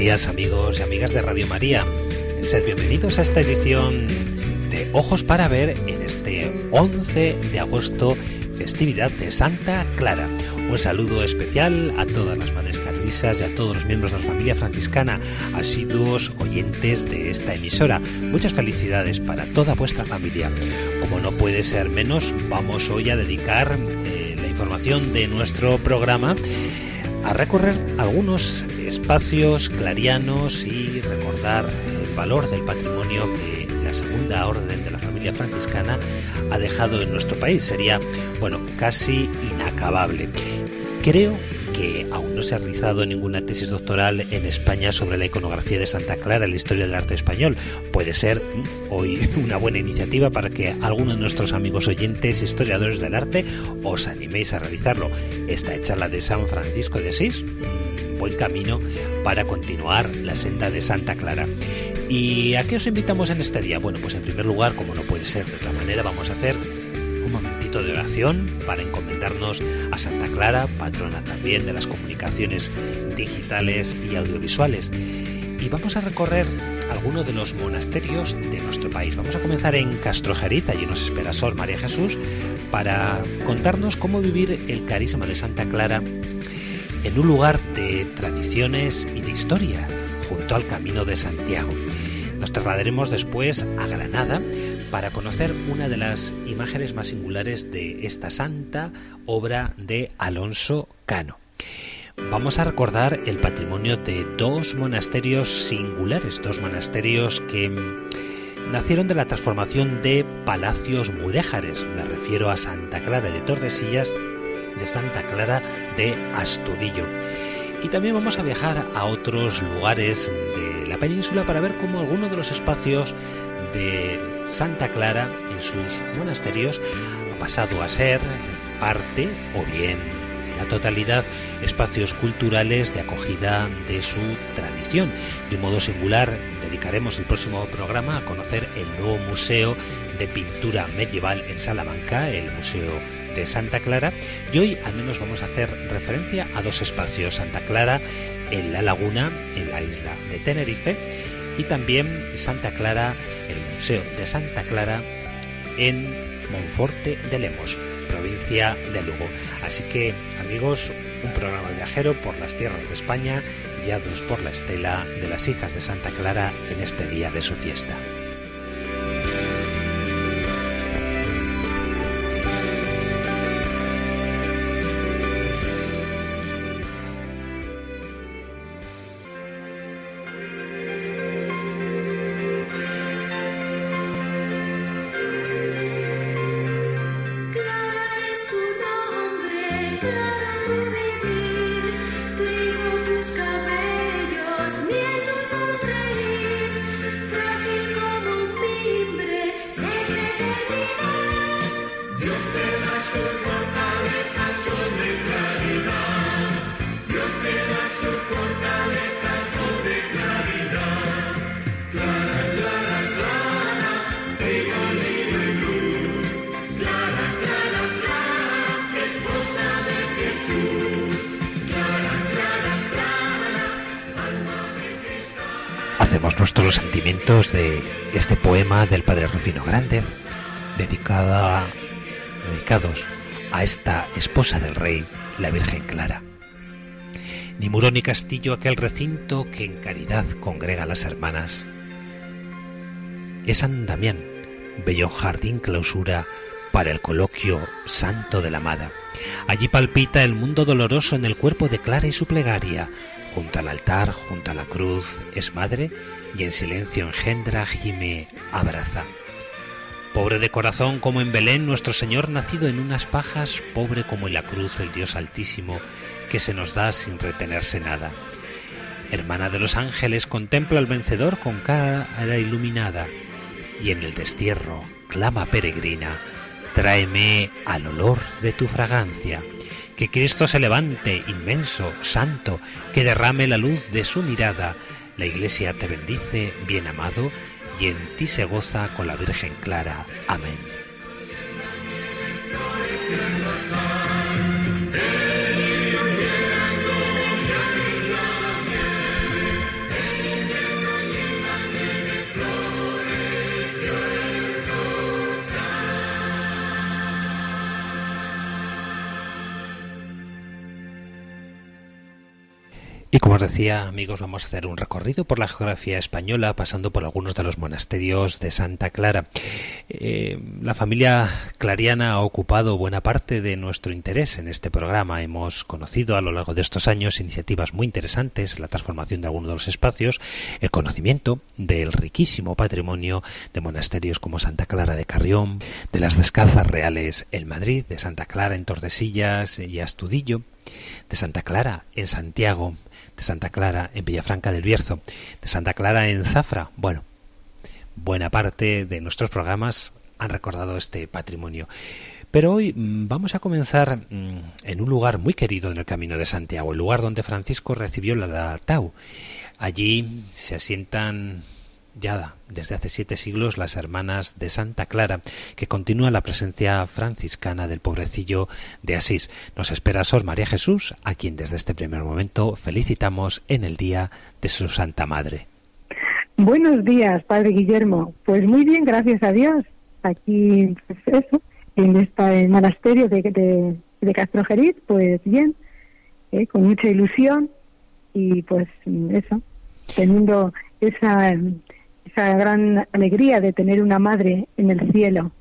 Días amigos y amigas de Radio María. Sed bienvenidos a esta edición de Ojos para Ver en este 11 de agosto, festividad de Santa Clara. Un saludo especial a todas las madres carlisas y a todos los miembros de la familia franciscana, asiduos oyentes de esta emisora. Muchas felicidades para toda vuestra familia. Como no puede ser menos, vamos hoy a dedicar eh, la información de nuestro programa a recorrer algunos espacios clarianos y recordar el valor del patrimonio que la segunda orden de la familia franciscana ha dejado en nuestro país. Sería, bueno, casi inacabable. Creo que aún no se ha realizado ninguna tesis doctoral en España sobre la iconografía de Santa Clara en la historia del arte español. Puede ser mm, hoy una buena iniciativa para que algunos de nuestros amigos oyentes, historiadores del arte, os animéis a realizarlo. Esta charla de San Francisco de Asís, buen camino para continuar la senda de Santa Clara. ¿Y a qué os invitamos en este día? Bueno, pues en primer lugar, como no puede ser de otra manera, vamos a hacer un momentito de oración para encomendarnos a Santa Clara, patrona también de las comunicaciones digitales y audiovisuales. Y vamos a recorrer algunos de los monasterios de nuestro país. Vamos a comenzar en Castrojeriz, allí nos espera Sor María Jesús, para contarnos cómo vivir el carisma de Santa Clara en un lugar de tradiciones y de historia, junto al Camino de Santiago. Nos trasladaremos después a Granada para conocer una de las imágenes más singulares de esta santa obra de Alonso Cano. Vamos a recordar el patrimonio de dos monasterios singulares, dos monasterios que nacieron de la transformación de palacios mudéjares. Me refiero a Santa Clara de Tordesillas de Santa Clara de Astudillo. Y también vamos a viajar a otros lugares de la península para ver cómo algunos de los espacios de Santa Clara en sus monasterios ha pasado a ser parte o bien la totalidad espacios culturales de acogida de su tradición. De un modo singular dedicaremos el próximo programa a conocer el nuevo museo de pintura medieval en Salamanca, el Museo de Santa Clara y hoy al menos vamos a hacer referencia a dos espacios, Santa Clara en la laguna, en la isla de Tenerife y también Santa Clara, el Museo de Santa Clara en Monforte de Lemos, provincia de Lugo. Así que amigos, un programa viajero por las tierras de España, guiados por la estela de las hijas de Santa Clara en este día de su fiesta. De este poema del padre Rufino Grande, dedicada, dedicados a esta esposa del rey, la Virgen Clara. Ni muro ni castillo aquel recinto que en caridad congrega a las hermanas. Es San Damián, bello jardín clausura para el coloquio santo de la amada. Allí palpita el mundo doloroso en el cuerpo de Clara y su plegaria. Junto al altar, junto a la cruz, es madre y en silencio engendra, gime, abraza. Pobre de corazón como en Belén nuestro Señor nacido en unas pajas, pobre como en la cruz el Dios altísimo que se nos da sin retenerse nada. Hermana de los ángeles, contempla al vencedor con cara iluminada y en el destierro clama peregrina, tráeme al olor de tu fragancia. Que Cristo se levante, inmenso, santo, que derrame la luz de su mirada. La Iglesia te bendice, bien amado, y en ti se goza con la Virgen Clara. Amén. Y como os decía, amigos, vamos a hacer un recorrido por la geografía española, pasando por algunos de los monasterios de Santa Clara. Eh, la familia clariana ha ocupado buena parte de nuestro interés en este programa. Hemos conocido a lo largo de estos años iniciativas muy interesantes, la transformación de algunos de los espacios, el conocimiento del riquísimo patrimonio de monasterios como Santa Clara de Carrión, de las Descalzas Reales en Madrid, de Santa Clara en Tordesillas y Astudillo, de Santa Clara en Santiago, de Santa Clara en Villafranca del Bierzo, de Santa Clara en Zafra. Bueno, buena parte de nuestros programas han recordado este patrimonio. Pero hoy mm, vamos a comenzar mm, en un lugar muy querido en el Camino de Santiago, el lugar donde Francisco recibió la Tau. Allí se asientan ya desde hace siete siglos las hermanas de Santa Clara, que continúa la presencia franciscana del pobrecillo de Asís. Nos espera Sor María Jesús, a quien desde este primer momento felicitamos en el día de su Santa Madre. Buenos días, Padre Guillermo. Pues muy bien, gracias a Dios. Aquí, pues eso, en este monasterio de, de, de Castrojeriz, pues bien, eh, con mucha ilusión y pues eso, teniendo esa esa gran alegría de tener una madre en el cielo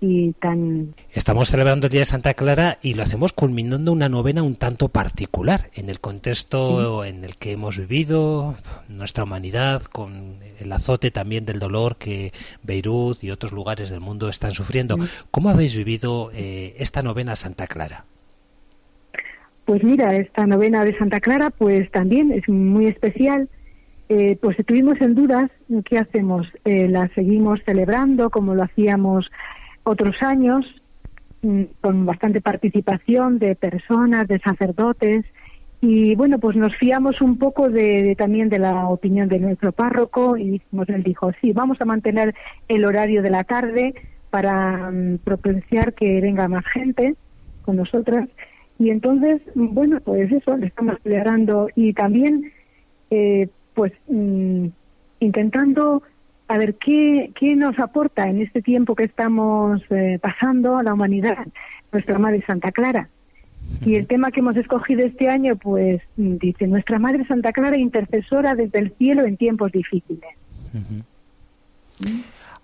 y tan... Estamos celebrando el Día de Santa Clara y lo hacemos culminando una novena un tanto particular en el contexto en el que hemos vivido, nuestra humanidad, con el azote también del dolor que Beirut y otros lugares del mundo están sufriendo. ¿Cómo habéis vivido eh, esta novena Santa Clara? Pues mira, esta novena de Santa Clara pues también es muy especial eh, pues estuvimos en dudas, ¿qué hacemos? Eh, ¿La seguimos celebrando como lo hacíamos otros años, mm, con bastante participación de personas, de sacerdotes? Y bueno, pues nos fiamos un poco de, también de la opinión de nuestro párroco y él dijo, sí, vamos a mantener el horario de la tarde para mm, propiciar que venga más gente con nosotras. Y entonces, bueno, pues eso, le estamos celebrando y también eh, pues mm, intentando a ver qué, qué nos aporta en este tiempo que estamos eh, pasando a la humanidad nuestra Madre Santa Clara. Y el tema que hemos escogido este año, pues dice, nuestra Madre Santa Clara intercesora desde el cielo en tiempos difíciles.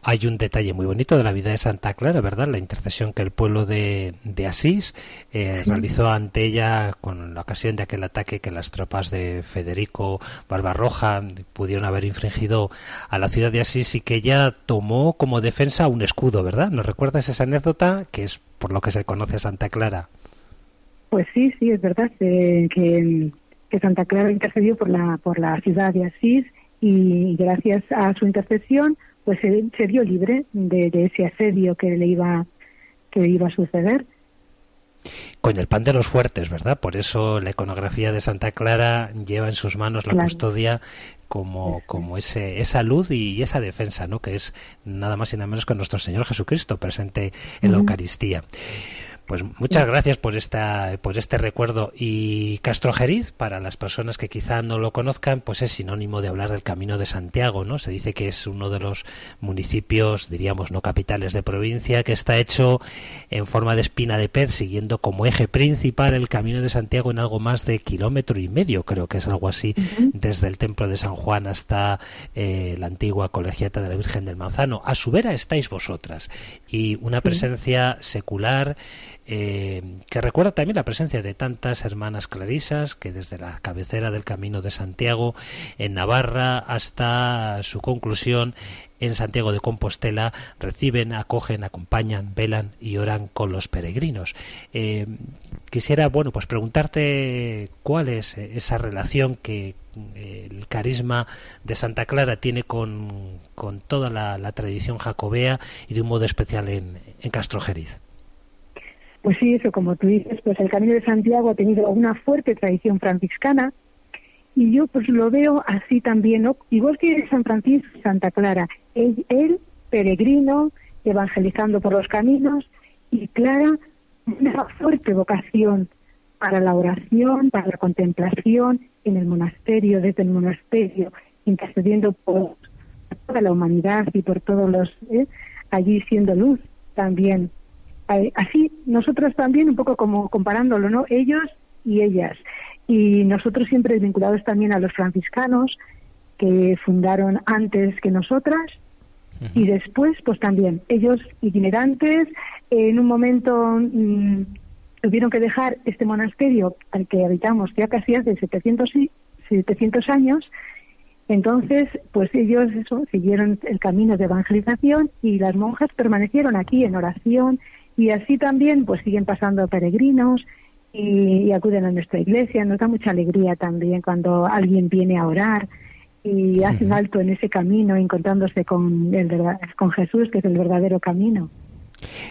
Hay un detalle muy bonito de la vida de Santa Clara, ¿verdad? La intercesión que el pueblo de, Asís eh, realizó ante ella con la ocasión de aquel ataque que las tropas de Federico Barbarroja pudieron haber infringido a la ciudad de Asís y que ella tomó como defensa un escudo, ¿verdad? ¿Nos recuerdas esa anécdota que es por lo que se conoce a Santa Clara? Pues sí, sí, es verdad eh, que, que Santa Clara intercedió por la, por la ciudad de Asís y gracias a su intercesión pues se, vio libre de, ese asedio que le iba que le iba a suceder con el pan de los fuertes, ¿verdad? Por eso la iconografía de Santa Clara lleva en sus manos la custodia como, como ese, esa luz y esa defensa, ¿no? Que es nada más y nada menos que nuestro Señor Jesucristo presente en la Eucaristía. Pues muchas gracias por esta por este recuerdo y Castrojeriz para las personas que quizá no lo conozcan, pues es sinónimo de hablar del Camino de Santiago, ¿no? Se dice que es uno de los municipios, diríamos, no capitales de provincia que está hecho en forma de espina de pez, siguiendo como eje principal el Camino de Santiago en algo más de kilómetro y medio, creo que es algo así, desde el Templo de San Juan hasta eh, la antigua colegiata de la Virgen del Manzano. A su vera estáis vosotras y una presencia secular eh, que recuerda también la presencia de tantas hermanas clarisas que desde la cabecera del Camino de Santiago en Navarra hasta su conclusión en Santiago de Compostela reciben, acogen, acompañan, velan y oran con los peregrinos. Eh, quisiera, bueno, pues preguntarte cuál es esa relación que eh, el carisma de Santa Clara tiene con, toda la, tradición jacobea y de un modo especial en Castrojeriz. Pues sí, eso como tú dices, pues el Camino de Santiago ha tenido una fuerte tradición franciscana y yo pues lo veo así también, igual que San Francisco y Santa Clara, él, peregrino, evangelizando por los caminos y Clara una fuerte vocación para la oración, para la contemplación en el monasterio, desde el monasterio, intercediendo por toda la humanidad y por todos los, ¿eh? allí siendo luz también así nosotros también, un poco como comparándolo, ¿no? Ellos y ellas. Y nosotros siempre vinculados también a los franciscanos, que fundaron antes que nosotras, y después, pues también, ellos itinerantes, en un momento mm, tuvieron que dejar este monasterio al que habitamos ya casi hace 700, 700 años, entonces, pues ellos eso, siguieron el camino de evangelización y las monjas permanecieron aquí en oración y así también pues siguen pasando peregrinos y, acuden a nuestra iglesia. Nos da mucha alegría también cuando alguien viene a orar y hace un alto en ese camino encontrándose con, el, con Jesús, que es el verdadero camino.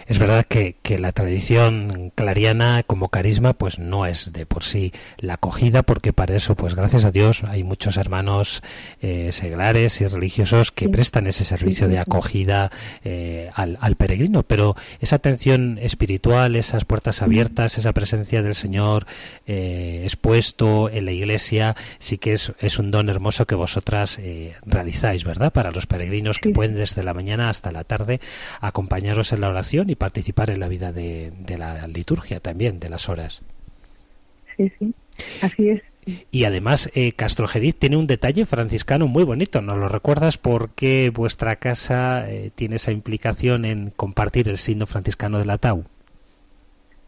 Es verdad que, la tradición clariana como carisma pues no es de por sí la acogida porque para eso pues gracias a Dios hay muchos hermanos eh, seglares y religiosos que prestan ese servicio de acogida eh, al, peregrino. Pero esa atención espiritual esas puertas abiertas esa presencia del Señor eh, expuesto en la iglesia sí que es, es un don hermoso que vosotras realizáis verdad para los peregrinos que pueden desde la mañana hasta la tarde acompañaros en la oración y participar en la vida de, la liturgia también, de las horas. Sí, sí, así es. Y además, eh, Castrojeriz tiene un detalle franciscano muy bonito. ¿Nos lo recuerdas porque vuestra casa eh, tiene esa implicación en compartir el signo franciscano de la Tau?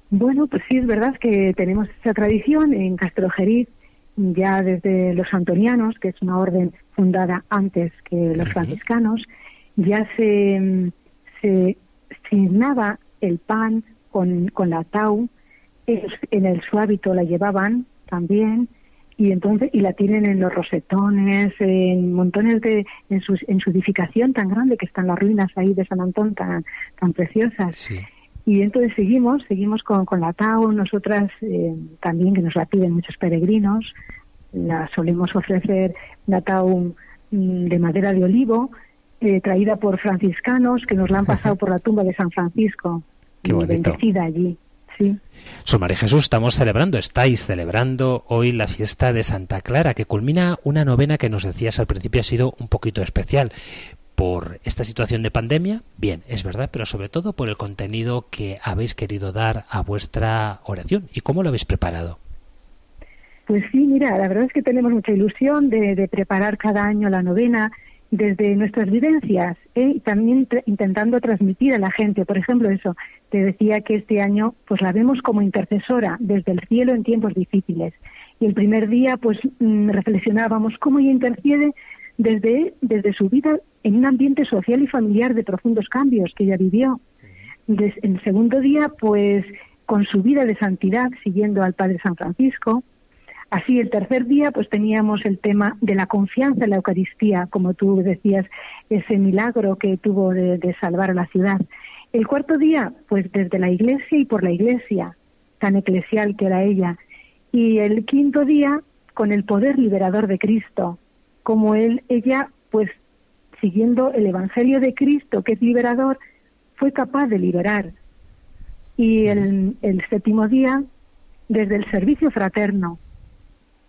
Bueno, pues sí, es verdad que tenemos esa tradición en Castrojeriz ya desde los antonianos, que es una orden fundada antes que los franciscanos, ya se, se signaba el pan con, con la tau, en el su hábito la llevaban también y entonces y la tienen en los rosetones, en montones de en su, en su edificación tan grande que están las ruinas ahí de San Antón tan tan preciosas. Y entonces seguimos, seguimos con, con la tau, nosotras eh, también que nos la piden muchos peregrinos, la solemos ofrecer la tau mm, de madera de olivo, eh, traída por franciscanos que nos la han pasado por la tumba de San Francisco. Qué bonito. Bendecida allí. Sí. Su María Jesús, estamos celebrando, estáis celebrando hoy la fiesta de Santa Clara, que culmina una novena que nos decías al principio ha sido un poquito especial por esta situación de pandemia, bien, es verdad, pero sobre todo por el contenido que habéis querido dar a vuestra oración y cómo lo habéis preparado. Pues sí, mira, la verdad es que tenemos mucha ilusión de, de preparar cada año la novena desde nuestras vivencias ¿eh? y también intentando transmitir a la gente. Por ejemplo, eso, te decía que este año pues la vemos como intercesora desde el cielo en tiempos difíciles. Y el primer día pues mm, reflexionábamos cómo ella intercede desde, desde su vida en un ambiente social y familiar de profundos cambios que ella vivió. en el segundo día pues con su vida de santidad siguiendo al Padre San Francisco, Así, el tercer día, pues teníamos el tema de la confianza en la Eucaristía, como tú decías, ese milagro que tuvo de, salvar a la ciudad. El cuarto día, pues desde la iglesia y por la iglesia, tan eclesial que era ella. Y el quinto día, con el poder liberador de Cristo, como él, ella, pues siguiendo el Evangelio de Cristo, que es liberador, fue capaz de liberar Y el, el séptimo día, desde el servicio fraterno.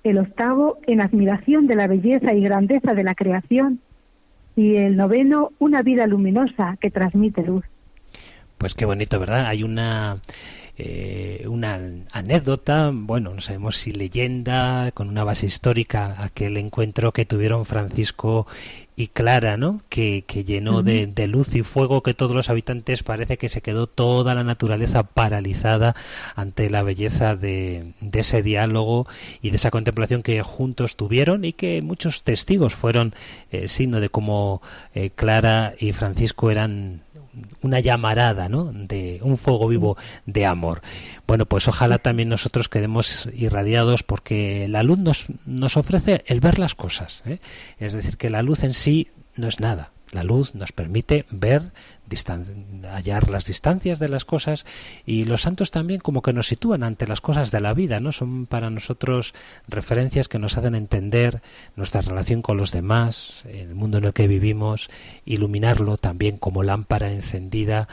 El octavo, en admiración de la belleza y grandeza de la creación. Y el noveno, una vida luminosa que transmite luz. Pues qué bonito, ¿verdad? Hay una eh, una anécdota, bueno, no sabemos si leyenda, con una base histórica, aquel encuentro que tuvieron Francisco y Clara, ¿no? Que, llenó de, luz y fuego que todos los habitantes parece que se quedó toda la naturaleza paralizada ante la belleza de, ese diálogo y de esa contemplación que juntos tuvieron y que muchos testigos fueron eh, signo de cómo eh, Clara y Francisco eran una llamarada, ¿no? De un fuego vivo de amor. Bueno, pues ojalá también nosotros quedemos irradiados porque la luz nos, nos ofrece el ver las cosas. ¿eh? Es decir, que la luz en sí no es nada. La luz nos permite ver, hallar las distancias de las cosas y los santos también como que nos sitúan ante las cosas de la vida, ¿no? Son para nosotros referencias que nos hacen entender nuestra relación con los demás, el mundo en el que vivimos, iluminarlo también como lámpara encendida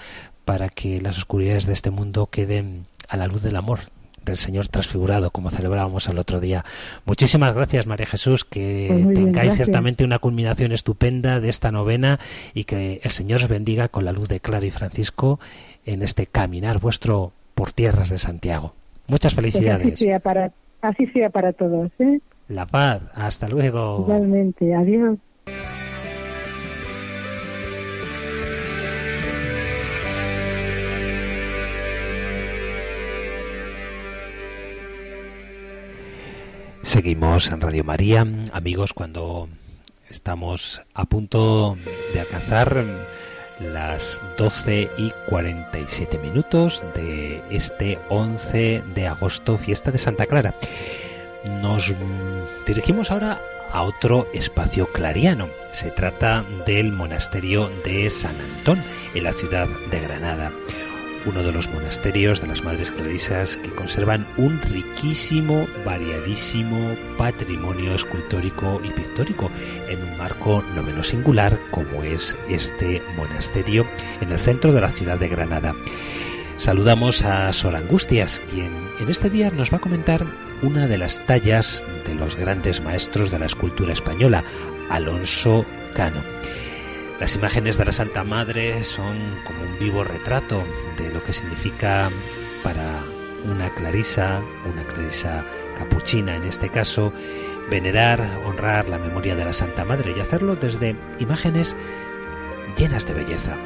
para que las oscuridades de este mundo queden a la luz del amor, del Señor transfigurado, como celebrábamos el otro día. Muchísimas gracias, María Jesús, que pues tengáis ciertamente una culminación estupenda de esta novena y que el Señor os bendiga con la luz de Clara y Francisco en este caminar vuestro por tierras de Santiago. Muchas pues felicidades. así, sea para, así sea para todos. ¿eh? La paz. Hasta luego. Igualmente. Adiós. Seguimos en Radio María, amigos, cuando estamos a punto de alcanzar las 12 y 47 minutos de este 11 de agosto, fiesta de Santa Clara. Nos dirigimos ahora a otro espacio clariano. Se trata del monasterio de San Antón, en la ciudad de Granada uno de los monasterios de las Madres Clarisas que conservan un riquísimo, variadísimo patrimonio escultórico y pictórico en un marco no menos singular como es este monasterio en el centro de la ciudad de Granada. Saludamos a Sor Angustias, quien en este día nos va a comentar una de las tallas de los grandes maestros de la escultura española, Alonso Cano. Las imágenes de la Santa Madre son como un vivo retrato de lo que significa para una clarisa, una clarisa capuchina en este caso, venerar, honrar la memoria de la Santa Madre y hacerlo desde imágenes llenas de belleza.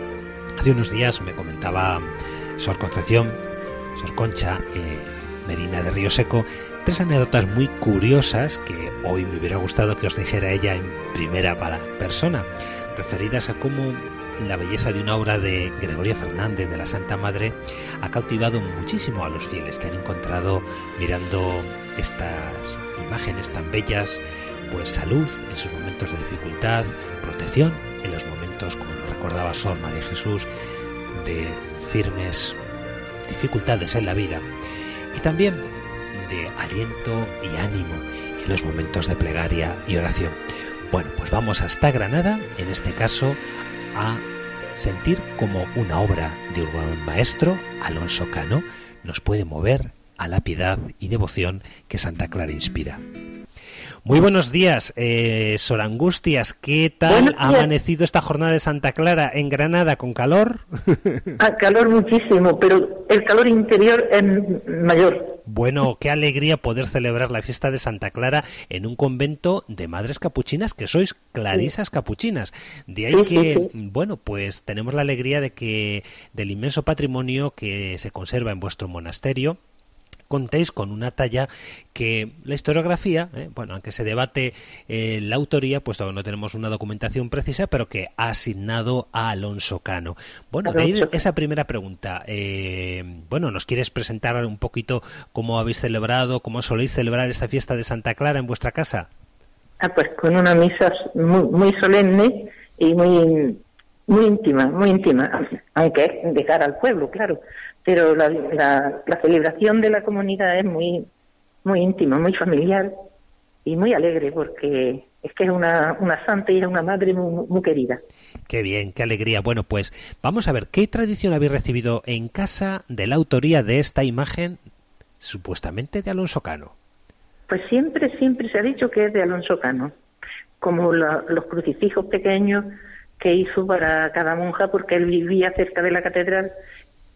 Hace unos días me comentaba Sor Concepción, Sor Concha, eh, Medina de Río Seco, tres anécdotas muy curiosas que hoy me hubiera gustado que os dijera ella en primera persona referidas a cómo la belleza de una obra de Gregorio Fernández de la Santa Madre ha cautivado muchísimo a los fieles que han encontrado mirando estas imágenes tan bellas, pues salud en sus momentos de dificultad, protección en los momentos, como lo recordaba Sor María Jesús, de firmes dificultades en la vida y también de aliento y ánimo en los momentos de plegaria y oración. Bueno, pues vamos hasta Granada, en este caso, a sentir como una obra de un maestro, Alonso Cano, nos puede mover a la piedad y devoción que Santa Clara inspira. Muy buenos días, eh, Sor Angustias. ¿Qué tal ha amanecido esta jornada de Santa Clara en Granada con calor? A calor muchísimo, pero el calor interior es mayor. Bueno, qué alegría poder celebrar la fiesta de Santa Clara en un convento de madres capuchinas, que sois clarisas capuchinas. De ahí que, bueno, pues tenemos la alegría de que del inmenso patrimonio que se conserva en vuestro monasterio, contéis con una talla que la historiografía, eh, bueno, aunque se debate eh, la autoría, pues todavía no tenemos una documentación precisa, pero que ha asignado a Alonso Cano. Bueno, de ahí esa primera pregunta. Eh, bueno, ¿nos quieres presentar un poquito cómo habéis celebrado, cómo soléis celebrar esta fiesta de Santa Clara en vuestra casa? Ah, pues con una misa muy, muy solemne y muy muy íntima, muy íntima, aunque es de cara al pueblo, claro pero la, la, celebración de la comunidad es muy, muy íntima, muy familiar y muy alegre porque es que es una, una santa y es una madre muy, querida. Qué bien, qué alegría. Bueno, pues vamos a ver, ¿qué tradición habéis recibido en casa de la autoría de esta imagen supuestamente de Alonso Cano? Pues siempre, siempre se ha dicho que es de Alonso Cano, como los crucifijos pequeños que hizo para cada monja, porque él vivía cerca de la catedral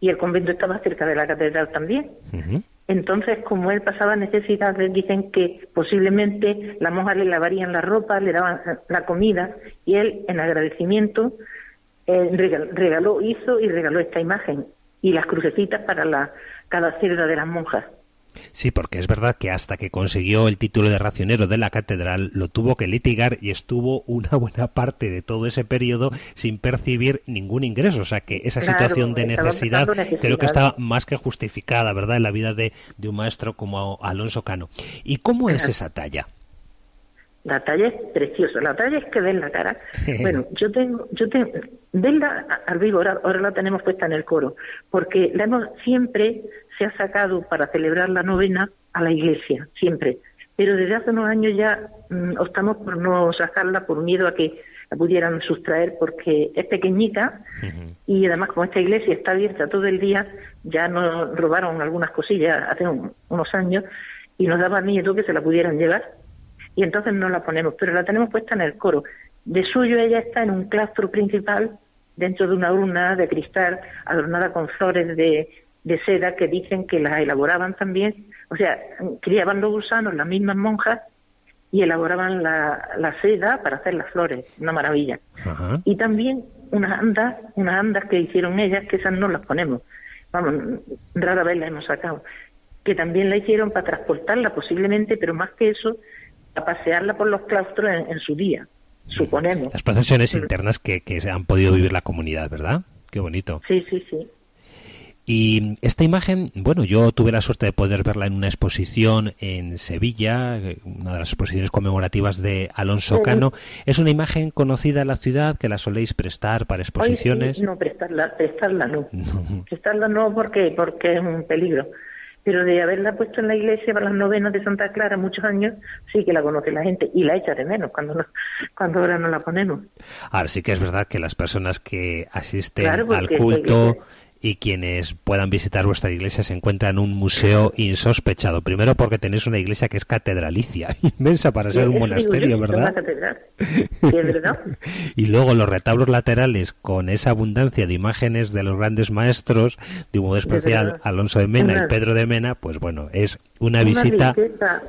y el convento estaba cerca de la catedral también. Entonces, como él pasaba necesidades, dicen que posiblemente las monjas le lavarían la ropa, le daban la comida, y él, en agradecimiento, eh, regaló, hizo y regaló esta imagen y las crucecitas para la, cada celda de las monjas. Sí, porque es verdad que hasta que consiguió el título de racionero de la catedral lo tuvo que litigar y estuvo una buena parte de todo ese periodo sin percibir ningún ingreso. O sea que esa situación de necesidad, creo que estaba más que justificada, ¿verdad?, en la vida de, un maestro como Alonso Cano. ¿Y cómo es esa talla? La talla es preciosa, la talla es que ven la cara. bueno, yo tengo, yo tengo, venla al vivo, ahora, ahora la tenemos puesta en el coro, porque la hemos siempre se ha sacado para celebrar la novena a la iglesia, siempre. Pero desde hace unos años ya mm, optamos por no sacarla por miedo a que la pudieran sustraer porque es pequeñita y además como esta iglesia está abierta todo el día, ya nos robaron algunas cosillas hace unos años y nos daba miedo que se la pudieran llevar y entonces no la ponemos, pero la tenemos puesta en el coro. De suyo ella está en un claustro principal dentro de una urna de cristal adornada con flores de, de seda que dicen que las elaboraban también, o sea, criaban los gusanos las mismas monjas y elaboraban la, la seda para hacer las flores, una maravilla. Y también unas andas, unas andas que hicieron ellas, que esas no las ponemos, vamos, rara vez las hemos sacado, que también la hicieron para transportarla posiblemente, pero más que eso, para pasearla por los claustros en, su día, suponemos. Las procesiones internas que, que han podido vivir la comunidad, ¿verdad? Qué bonito. Sí, sí, sí. Y esta imagen, bueno, yo tuve la suerte de poder verla en una exposición en Sevilla, una de las exposiciones conmemorativas de Alonso Cano. ¿Es una imagen conocida en la ciudad que la soléis prestar para exposiciones? no, prestarla, prestarla no. Prestarla no porque, porque es un peligro. Pero de haberla puesto en la iglesia para las novenas de Santa Clara muchos años, sí que la conoce la gente y la echa de menos cuando, no, cuando ahora no la ponemos. Ahora sí que es verdad que las personas que asisten al culto y quienes puedan visitar vuestra iglesia se encuentran en un museo insospechado. Primero porque tenéis una iglesia que es catedralicia, inmensa para ser un monasterio, ¿verdad? verdad. y luego los retablos laterales con esa abundancia de imágenes de los grandes maestros, de un modo especial Alonso de Mena y Pedro de Mena, pues bueno, es una, visita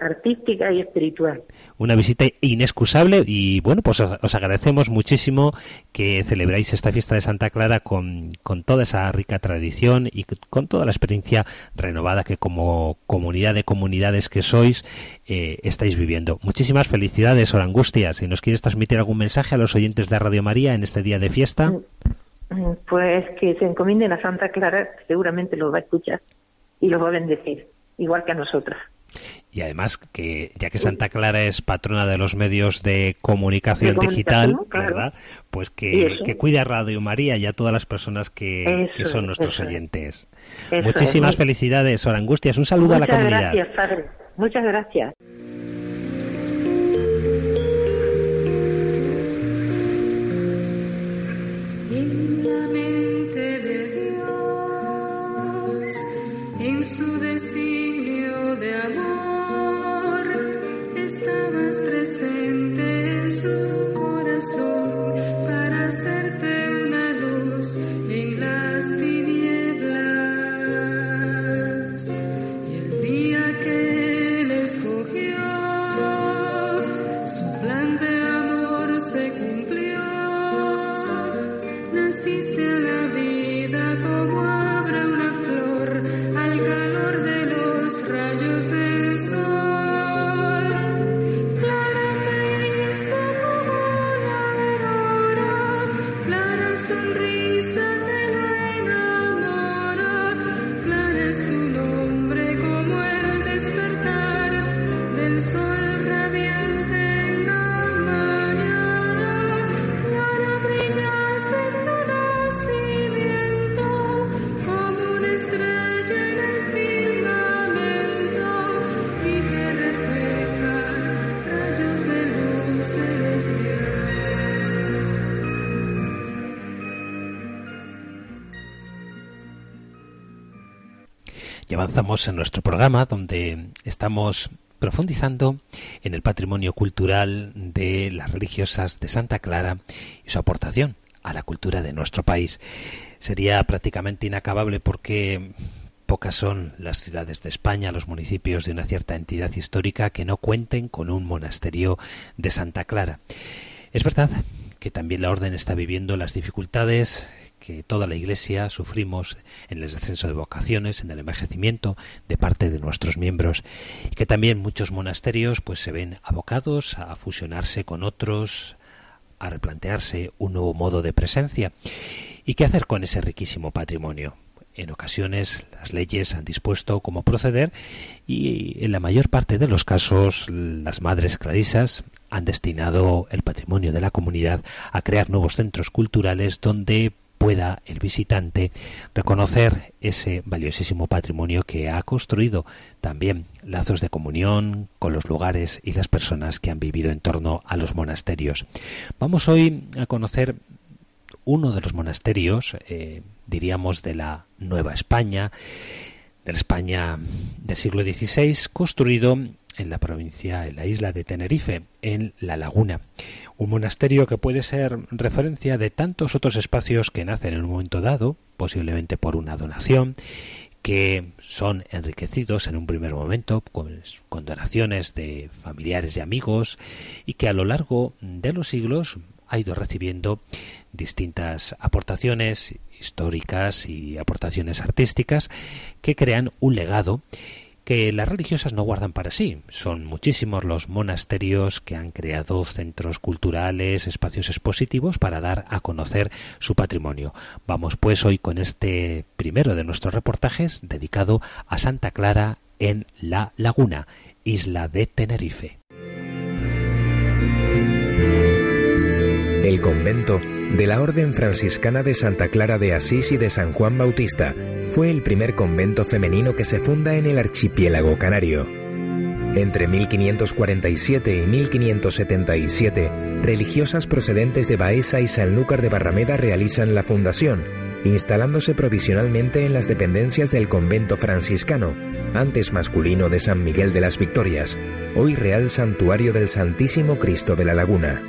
artística y espiritual. Una visita inexcusable y bueno, pues os, agradecemos muchísimo que celebráis esta fiesta de Santa Clara con, con toda esa rica tradición y con toda la experiencia renovada que como comunidad de comunidades que sois eh, estáis viviendo. Muchísimas felicidades, Orangustia. Si nos quieres transmitir algún mensaje a los oyentes de Radio María en este día de fiesta. Mm, pues que se encomienden a Santa Clara, seguramente lo va a escuchar y lo va a bendecir igual que a nosotras. Y además que ya que Santa Clara es patrona de los medios de comunicación, digital, ¿verdad? Pues que, que, cuide a Radio María y a todas las personas que, son nuestros oyentes. Muchísimas felicidades, Orangustias. Un saludo a la comunidad. Gracias, padre. Muchas gracias. flor al calor de los rayos del the sonrisa avanzamos en nuestro programa donde estamos profundizando en el patrimonio cultural de las religiosas de Santa Clara y su aportación a la cultura de nuestro país. Sería prácticamente inacabable porque pocas son las ciudades de España, los municipios de una cierta entidad histórica que no cuenten con un monasterio de Santa Clara. Es verdad que también la orden está viviendo las dificultades que toda la Iglesia sufrimos en el descenso de vocaciones, en el envejecimiento de parte de nuestros miembros, y que también muchos monasterios pues se ven abocados a fusionarse con otros, a replantearse un nuevo modo de presencia. ¿Y qué hacer con ese riquísimo patrimonio? En ocasiones las leyes han dispuesto cómo proceder y en la mayor parte de los casos las madres clarisas han destinado el patrimonio de la comunidad a crear nuevos centros culturales donde pueda el visitante reconocer ese valiosísimo patrimonio que ha construido también lazos de comunión con los lugares y las personas que han vivido en torno a los monasterios. Vamos hoy a conocer uno de los monasterios, eh, diríamos, de la Nueva España, de la España del siglo XVI, construido en la provincia, en la isla de Tenerife, en La Laguna. Un monasterio que puede ser referencia de tantos otros espacios que nacen en un momento dado, posiblemente por una donación, que son enriquecidos en un primer momento con, con, donaciones de familiares y amigos y que a lo largo de los siglos ha ido recibiendo distintas aportaciones históricas y aportaciones artísticas que crean un legado que las religiosas no guardan para sí. Son muchísimos los monasterios que han creado centros culturales, espacios expositivos para dar a conocer su patrimonio. Vamos pues hoy con este primero de nuestros reportajes dedicado a Santa Clara en La Laguna, isla de Tenerife. El convento de la Orden Franciscana de Santa Clara de Asís y de San Juan Bautista fue el primer convento femenino que se funda en el archipiélago canario. Entre 1547 y 1577, religiosas procedentes de Baeza y Sanlúcar de Barrameda realizan la fundación, instalándose provisionalmente en las dependencias del convento franciscano, antes masculino de San Miguel de las Victorias, hoy Real Santuario del Santísimo Cristo de la Laguna.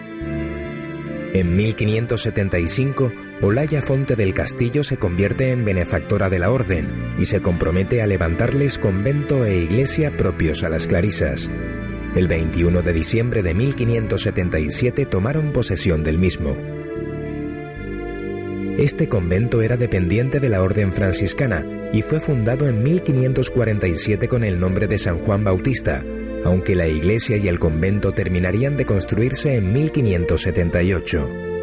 En 1575, Olaya Fonte del Castillo se convierte en benefactora de la orden y se compromete a levantarles convento e iglesia propios a las clarisas. El 21 de diciembre de 1577 tomaron posesión del mismo. Este convento era dependiente de la Orden franciscana y fue fundado en 1547 con el nombre de San Juan Bautista, aunque la iglesia y el convento terminarían de construirse en 1578.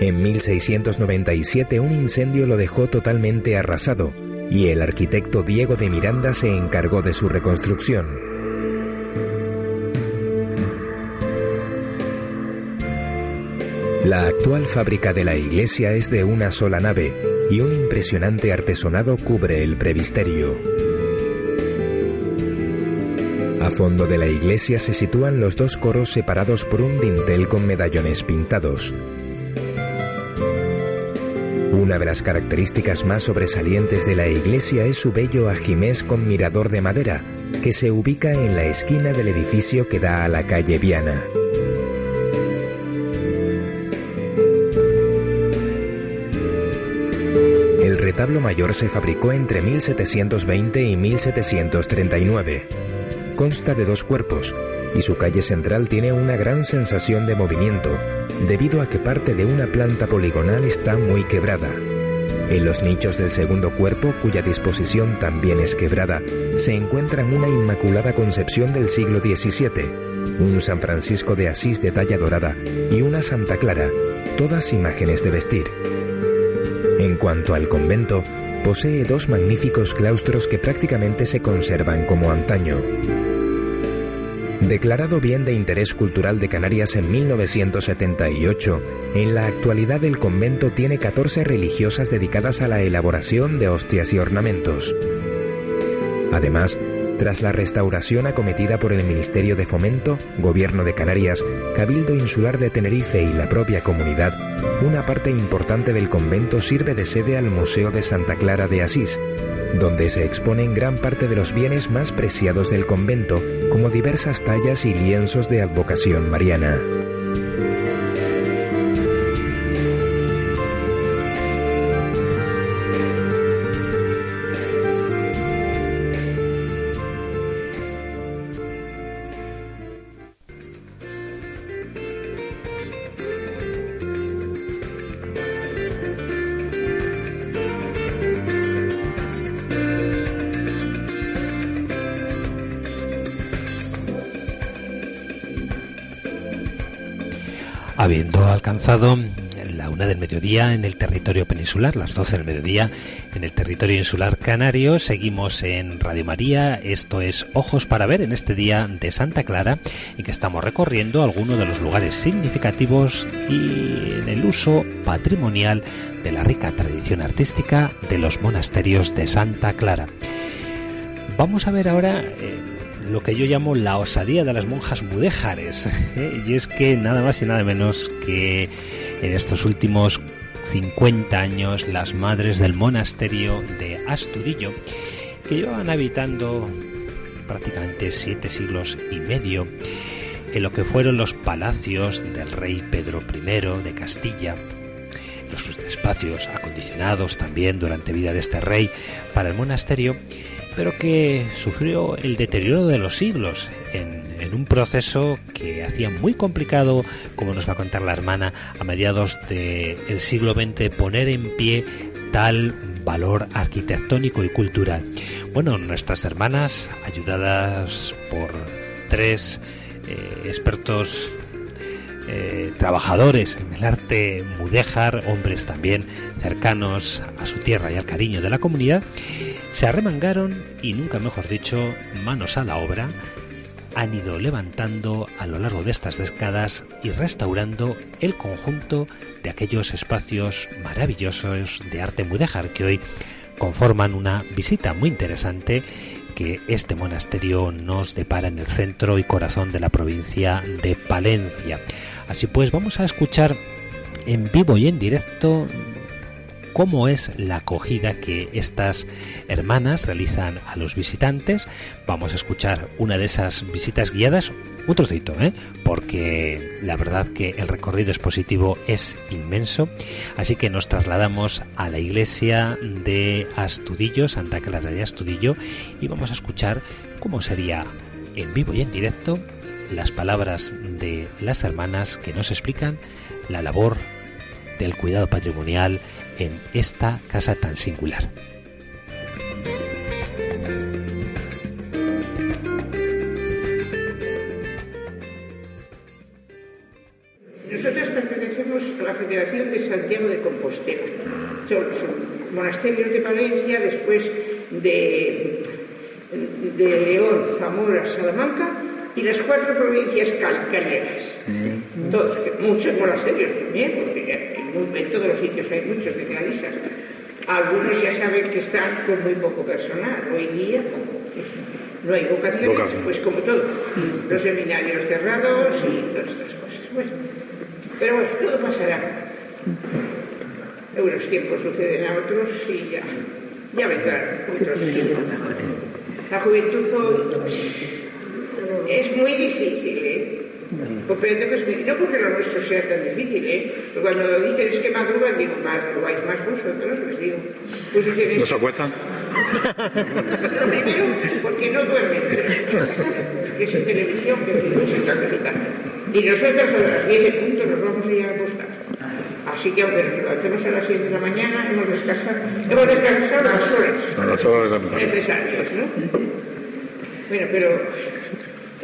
En 1697 un incendio lo dejó totalmente arrasado y el arquitecto Diego de Miranda se encargó de su reconstrucción. La actual fábrica de la iglesia es de una sola nave y un impresionante artesonado cubre el previsterio. A fondo de la iglesia se sitúan los dos coros separados por un dintel con medallones pintados. Una de las características más sobresalientes de la iglesia es su bello ajimés con mirador de madera, que se ubica en la esquina del edificio que da a la calle Viana. El retablo mayor se fabricó entre 1720 y 1739 consta de dos cuerpos y su calle central tiene una gran sensación de movimiento debido a que parte de una planta poligonal está muy quebrada. En los nichos del segundo cuerpo, cuya disposición también es quebrada, se encuentran una Inmaculada Concepción del siglo XVII, un San Francisco de Asís de talla dorada y una Santa Clara, todas imágenes de vestir. En cuanto al convento, posee dos magníficos claustros que prácticamente se conservan como antaño. Declarado bien de interés cultural de Canarias en 1978, en la actualidad el convento tiene 14 religiosas dedicadas a la elaboración de hostias y ornamentos. Además, tras la restauración acometida por el Ministerio de Fomento, Gobierno de Canarias, Cabildo Insular de Tenerife y la propia comunidad, una parte importante del convento sirve de sede al Museo de Santa Clara de Asís, donde se exponen gran parte de los bienes más preciados del convento, como diversas tallas y lienzos de advocación mariana. La una del mediodía en el territorio peninsular, las 12 del mediodía en el territorio insular canario, seguimos en Radio María, esto es Ojos para Ver en este día de Santa Clara, en que estamos recorriendo algunos de los lugares significativos y en el uso patrimonial de la rica tradición artística de los monasterios de Santa Clara. Vamos a ver ahora... Eh, lo que yo llamo la osadía de las monjas mudéjares. ¿eh? Y es que nada más y nada menos que en estos últimos 50 años las madres del monasterio de Astudillo, que llevan habitando prácticamente siete siglos y medio en lo que fueron los palacios del rey Pedro I de Castilla, los espacios acondicionados también durante vida de este rey para el monasterio, pero que sufrió el deterioro de los siglos en, un proceso que hacía muy complicado, como nos va a contar la hermana, a mediados del siglo XX poner en pie tal valor arquitectónico y cultural. Bueno, nuestras hermanas, ayudadas por tres eh, expertos eh, trabajadores en el arte mudéjar, hombres también cercanos a su tierra y al cariño de la comunidad, se arremangaron y nunca mejor dicho, manos a la obra, han ido levantando a lo largo de estas décadas y restaurando el conjunto de aquellos espacios maravillosos de arte mudéjar que hoy conforman una visita muy interesante que este monasterio nos depara en el centro y corazón de la provincia de Palencia. Así pues, vamos a escuchar en vivo y en directo cómo es la acogida que estas hermanas realizan a los visitantes. Vamos a escuchar una de esas visitas guiadas, un trocito, ¿eh? porque la verdad que el recorrido expositivo es inmenso. Así que nos trasladamos a la iglesia de Astudillo, Santa Clara de Astudillo, y vamos a escuchar cómo sería en vivo y en directo las palabras de las hermanas que nos explican la labor del cuidado patrimonial en esta casa tan singular. Nosotros pertenecemos a la Federación de Santiago de Compostela. Son, monasterios de Valencia, después de, de León, Zamora, Salamanca y las cuatro provincias calcareras. muchos monasterios también, porque en todos los sitios hay muchos de clarisas. Algunos ya saben que están con muy poco personal. Hoy día, pues, no hay vocaciones, pues como todo. Los seminarios cerrados y todas estas cosas. Bueno, pero bueno, todo pasará. En unos tiempos suceden a otros y ya, ya vendrán otros La juventud hoy es muy difícil, ¿eh? Comprendo que es muy... No porque lo nuestro sea tan difícil, ¿eh? Porque cuando dicen es que madrugan, digo, madrugáis más vosotros, les digo. Pues tenéis... ¿Nos acuestan? Lo primero, porque no duermen. que es en televisión, que es música, que tal. Y nosotros a las 10 de punto nos vamos a ir a acostar. Así que aunque nos levantemos a las 6 de la mañana, hemos descansado, hemos descansado las horas, a las horas necesarias, ¿no? Bueno, pero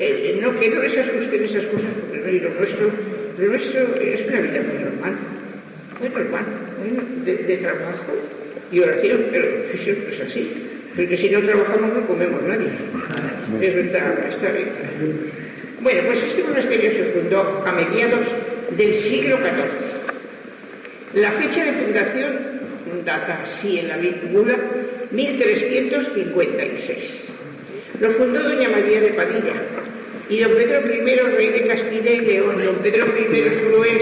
eh, no, que no les asusten esas cosas, porque lo nuestro, lo nuestro es una vida muy normal, muy normal, de, trabajo y oración, pero es así, porque si no trabajamos no comemos nadie. Es verdad, está bien. Bueno, pues este monasterio se fundó a mediados del siglo XIV. La fecha de fundación data así en la Biblia 1356. Lo fundó doña María de Padilla, y don Pedro I, rey de Castilla y León, don Pedro I Cruel,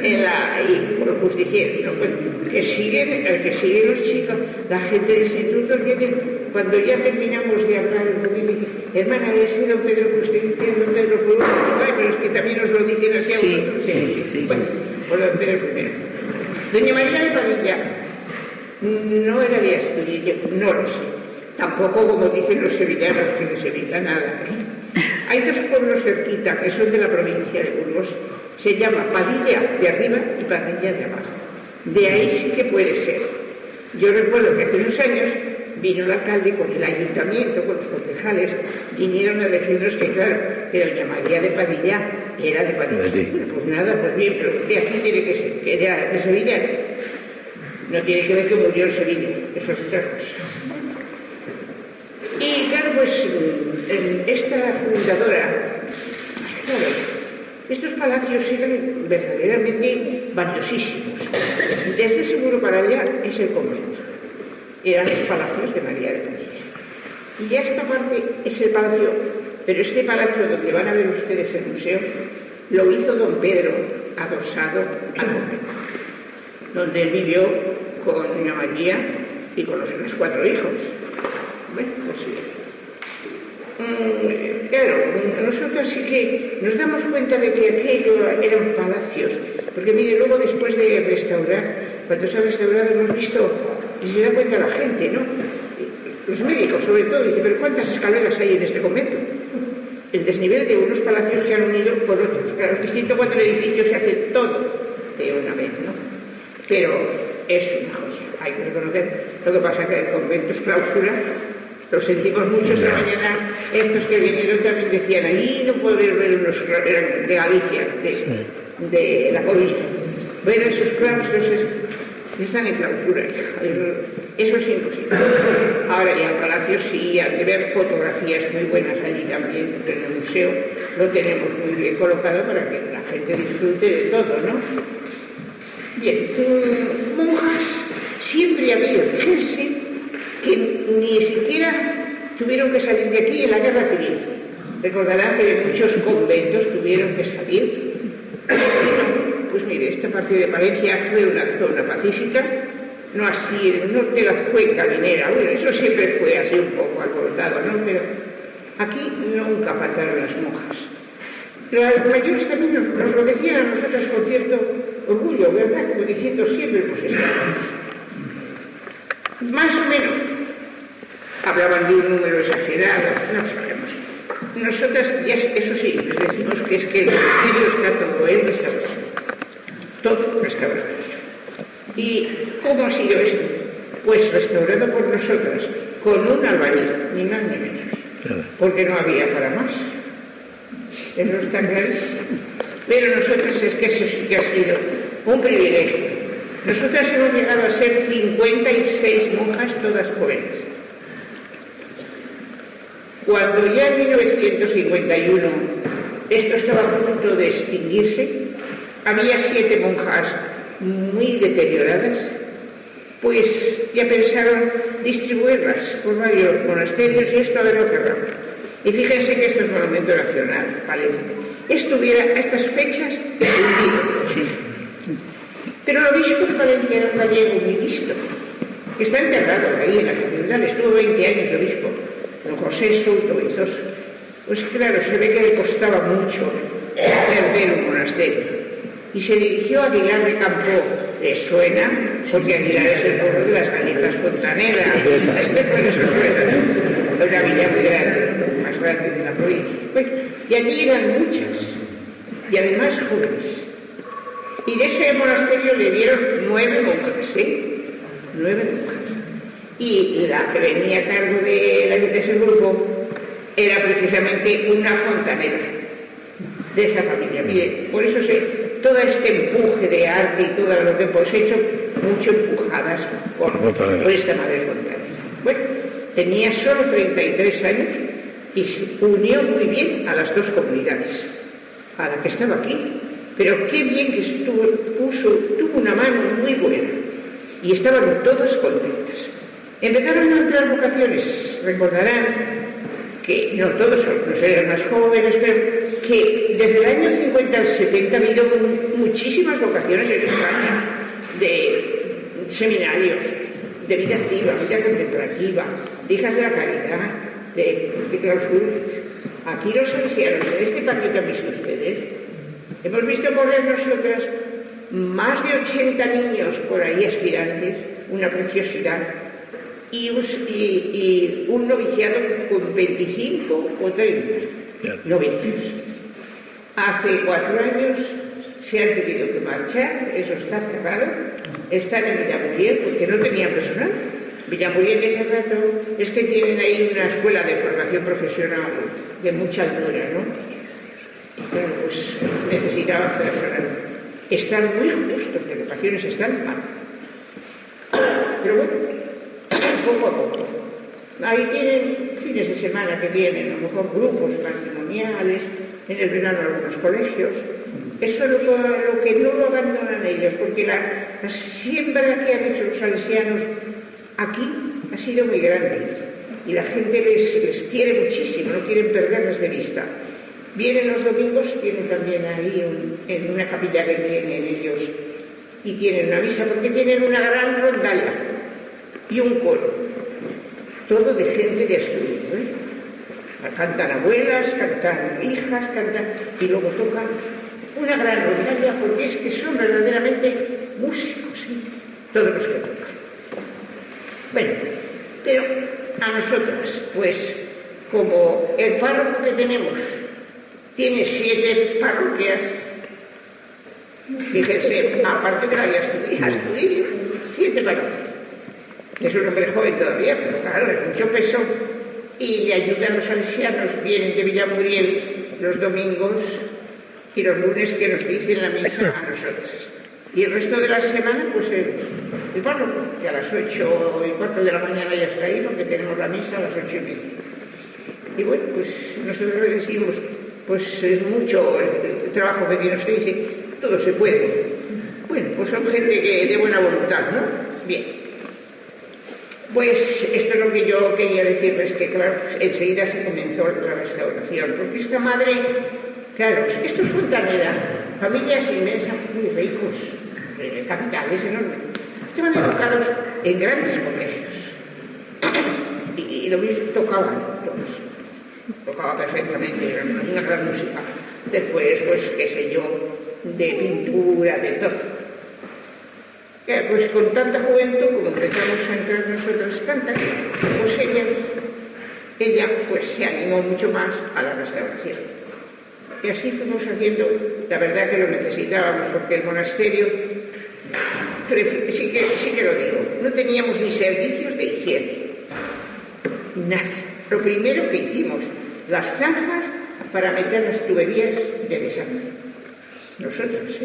que la, y por justiciero, pues, que siguen, el que siguen los chicos, la gente del instituto viene, cuando ya terminamos de hablar, el dice, hermana, ese don Pedro que usted dice, don Pedro Pulón, pero es que también nos lo dicen así a Sí, vosotros. sí, sí. Bueno, por don Pedro I. Doña María de Padilla no era de Asturias, no lo sé. Tampoco, como dicen los sevillanos, que de Sevilla nada. ¿eh? Hay dos pueblos cerquita que son de la provincia de Burgos. Se llama Padilla de arriba y Padilla de abajo. De ahí sí que puede ser. Yo recuerdo que hace unos años vino el alcalde con el ayuntamiento, con los concejales, vinieron a decirnos que, claro, que doña María de Padilla era de Padilla. Sí. Pues nada, pues bien, pero de aquí tiene que ser, que era de Sevilla. No tiene que ver que murió en Sevilla, eso es otra cosa. Y claro, pues en esta fundadora, estos palacios eran verdaderamente valiosísimos. Desde seguro para allá es el convento. Eran los palacios de María de Padilla. Y ya esta parte es el palacio, pero este palacio donde van a ver ustedes el museo, lo hizo don Pedro adosado al convento, donde él vivió con doña María y con los demás cuatro hijos. Mm, claro, nosotros sí que nos damos cuenta de que aquello eran palacios, porque mire, luego después de restaurar, cuando se ha restaurado hemos visto, y se da cuenta la gente, ¿no? Los médicos sobre todo, dicen, pero ¿cuántas escaleras hay en este convento? El desnivel de unos palacios que han unido por otros. Claro, es distinto cuando el edificio se hace todo de una vez, ¿no? Pero es una joya, hay que reconocer. Que pasa que el convento es clausura, lo sentimos mucho esta mañana. Estos que vinieron también decían, ahí no puedo ver unos eran de Galicia, de, de la Coruña. Ver esos claustros es- están en clausura. Eso- Eso es imposible. Ahora ya Palacio sí, hay que ver fotografías muy buenas allí también, en el museo lo tenemos muy bien colocado para que la gente disfrute de todo, ¿no? Bien, mm, monjas siempre ha habido, fíjense, que ni siquiera tuvieron que salir de aquí en la guerra civil. Recordarán que muchos conventos tuvieron que salir. Pues mire, esta parte de Palencia fue una zona pacífica, no así, el norte de la cuenca minera, bueno, eso siempre fue así un poco alborotado, ¿no? Pero aquí nunca faltaron las monjas. Las mayores también nos, nos lo decían a nosotras con cierto orgullo, ¿verdad? Como diciendo siempre hemos estado. Más o menos. Hablaban de un número exagerado, no sabemos. Nosotras, ya, eso sí, les decimos que es que el monasterio está todo en restaurado. Todo restaurado. ¿Y cómo ha sido esto? Pues restaurado por nosotras, con un albañil, ni más ni menos. Porque no había para más. Eso está clarísimo. Pero nosotras es que eso sí que ha sido un privilegio. Nosotras hemos llegado a ser 56 monjas, todas jóvenes. Cuando ya en 1951 esto estaba a punto de extinguirse, había siete monjas muy deterioradas, pues ya pensaron distribuirlas por varios monasterios y esto haberlo cerrado. Y fíjense que esto es Monumento Nacional, Palencia. Estuviera a estas fechas hundido. Pero el obispo de Palencia era un gallego muy listo, que está enterrado ahí en la catedral, estuvo 20 años de obispo, don José Souto Bezoso. Pues claro, se ve que le costaba mucho perder un monasterio. Y se dirigió a Aguilar de Campo, ¿le suena? Porque Aguilar es el pueblo de las galletas fontaneras. Suena. Una villa muy grande, más grande de la provincia. Bueno, y allí eran muchas, y además jóvenes. Y de ese monasterio le dieron nueve monjas, ¿eh? Nueve monjas. Y la que venía a cargo de, la- de ese grupo era precisamente una fontanera de esa familia. Mire, por eso sé, todo este empuje de arte y todo lo que hemos hecho, mucho empujadas por, por esta madre fontanera. Bueno, tenía solo 33 años y se unió muy bien a las dos comunidades, a la que estaba aquí. Pero qué bien que estuvo, puso, tuvo una mano muy buena y estaban todas contentas. Empezaron a entrar vocaciones, recordarán que no todos, algunos eran más jóvenes, pero que desde el año 50 al 70 ha habido muchísimas vocaciones en España de seminarios, de vida activa, vida contemplativa, de hijas de la caridad, de, de clausura. Aquí los ancianos, en este patio que han visto ustedes, hemos visto correr nosotras más de 80 niños por ahí aspirantes, una preciosidad, y, un noviciado con 25 o 30 novicios. Hace cuatro años se han tenido que marchar, eso está cerrado, están en Villamuriel porque no tenían personal. Villamuriel de ese rato es que tienen ahí una escuela de formación profesional de mucha altura, ¿no? Bueno, pues necesitaba personal. Están muy justos de vocaciones, están mal. Pero bueno, poco a poco. Ahí tienen fines de semana que vienen, a lo mejor grupos matrimoniales, en el verano algunos colegios. Eso es lo, que no lo abandonan ellos, porque la, siembra que han hecho los salesianos aquí ha sido muy grande y la gente les, quiere muchísimo, no quieren perderles de vista. Vienen los domingos, tienen también ahí en una capilla que tienen ellos y tienen una misa porque tienen una gran rondalla y un coro, todo de gente de estudio. ¿eh? Cantan abuelas, cantan hijas, cantan y luego tocan una gran rondalla porque es que son verdaderamente músicos, ¿eh? todos los que tocan. Bueno, pero a nosotras, pues como el párroco que tenemos tiene siete parroquias, fíjense, aparte de la de Astudillo, siete parroquias es un hombre joven todavía, pero claro, es mucho peso, y le ayudan a los salesianos, vienen de Villamuriel los domingos y los lunes que nos dicen la misa a nosotros. Y el resto de la semana, pues el, el párroco, que a las ocho y cuarto de la mañana ya está ahí, porque tenemos la misa a las ocho y media. Y bueno, pues nosotros le decimos, pues es mucho el, trabajo que tiene usted, dice, todo se puede. Bueno, pues son gente que, de buena voluntad, ¿no? Bien. Pues esto es lo que yo quería decirles, que claro, enseguida se comenzó la restauración, porque esta madre, claro, esto es Fontaneda, familias inmensas, muy ricos, eh, capitales enormes, estaban educados en grandes colegios, y, lo mismo tocaban todos, tocaba perfectamente, era una gran música. Después, pues, qué sé yo, de pintura, de todo pues con tanta juventud, como empezamos a entrar nosotros tantas, pues ella, ella pues se animó mucho más a la restauración. Y así fuimos haciendo, la verdad que lo necesitábamos, porque el monasterio, sí que, sí que lo digo, no teníamos ni servicios de higiene, nada. Lo primero que hicimos, las zanjas para meter las tuberías de desagüe. Nosotros,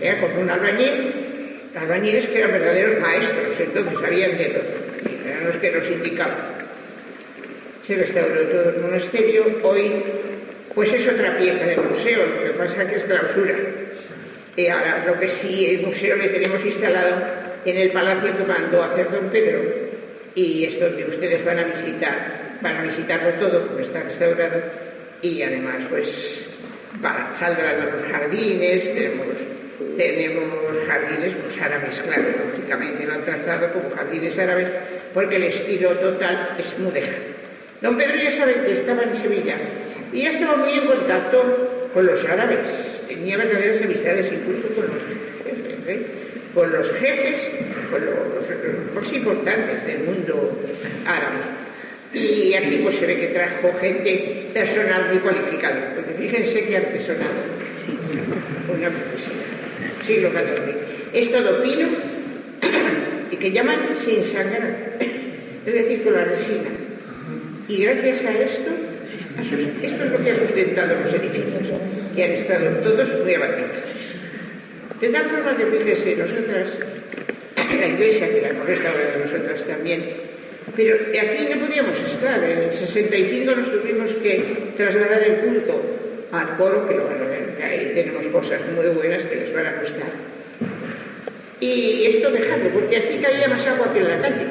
¿eh? Como un albañil albañiles que eran verdaderos maestros, entonces sabían de eran los que nos indicaban. Se restauró todo el monasterio, hoy pues es otra pieza del museo, lo que pasa es que es clausura. Y ahora lo que sí, el museo le tenemos instalado en el palacio que mandó a hacer don Pedro, y es donde ustedes van a visitar, van a visitarlo todo porque está restaurado, y además pues saldrán a los jardines, tenemos jardines pues, árabes, claro, lógicamente lo han trazado como jardines árabes porque el estilo total es mudeja. Don Pedro ya sabe que estaba en Sevilla y ya estaba muy en contacto con los árabes, tenía verdaderas amistades incluso con los jefes, ¿eh? con los jefes, con los más importantes del mundo árabe. Y aquí pues se ve que trajo gente personal muy cualificada, porque fíjense que artesonado, una profesión siglo XIV. Es todo pino y que llaman sin sangrar, es decir, con la resina. Y gracias a esto, esto es lo que ha sustentado los edificios, que han estado todos muy abandonados. De tal forma que fíjese, nosotras, la iglesia, que la hemos restaurado nosotras también, pero aquí no podíamos estar. En el 65 nos tuvimos que trasladar el culto al coro, que lo van a ver, ahí tenemos cosas muy buenas que les van a gustar. Y esto dejarlo, porque aquí caía más agua que en la calle.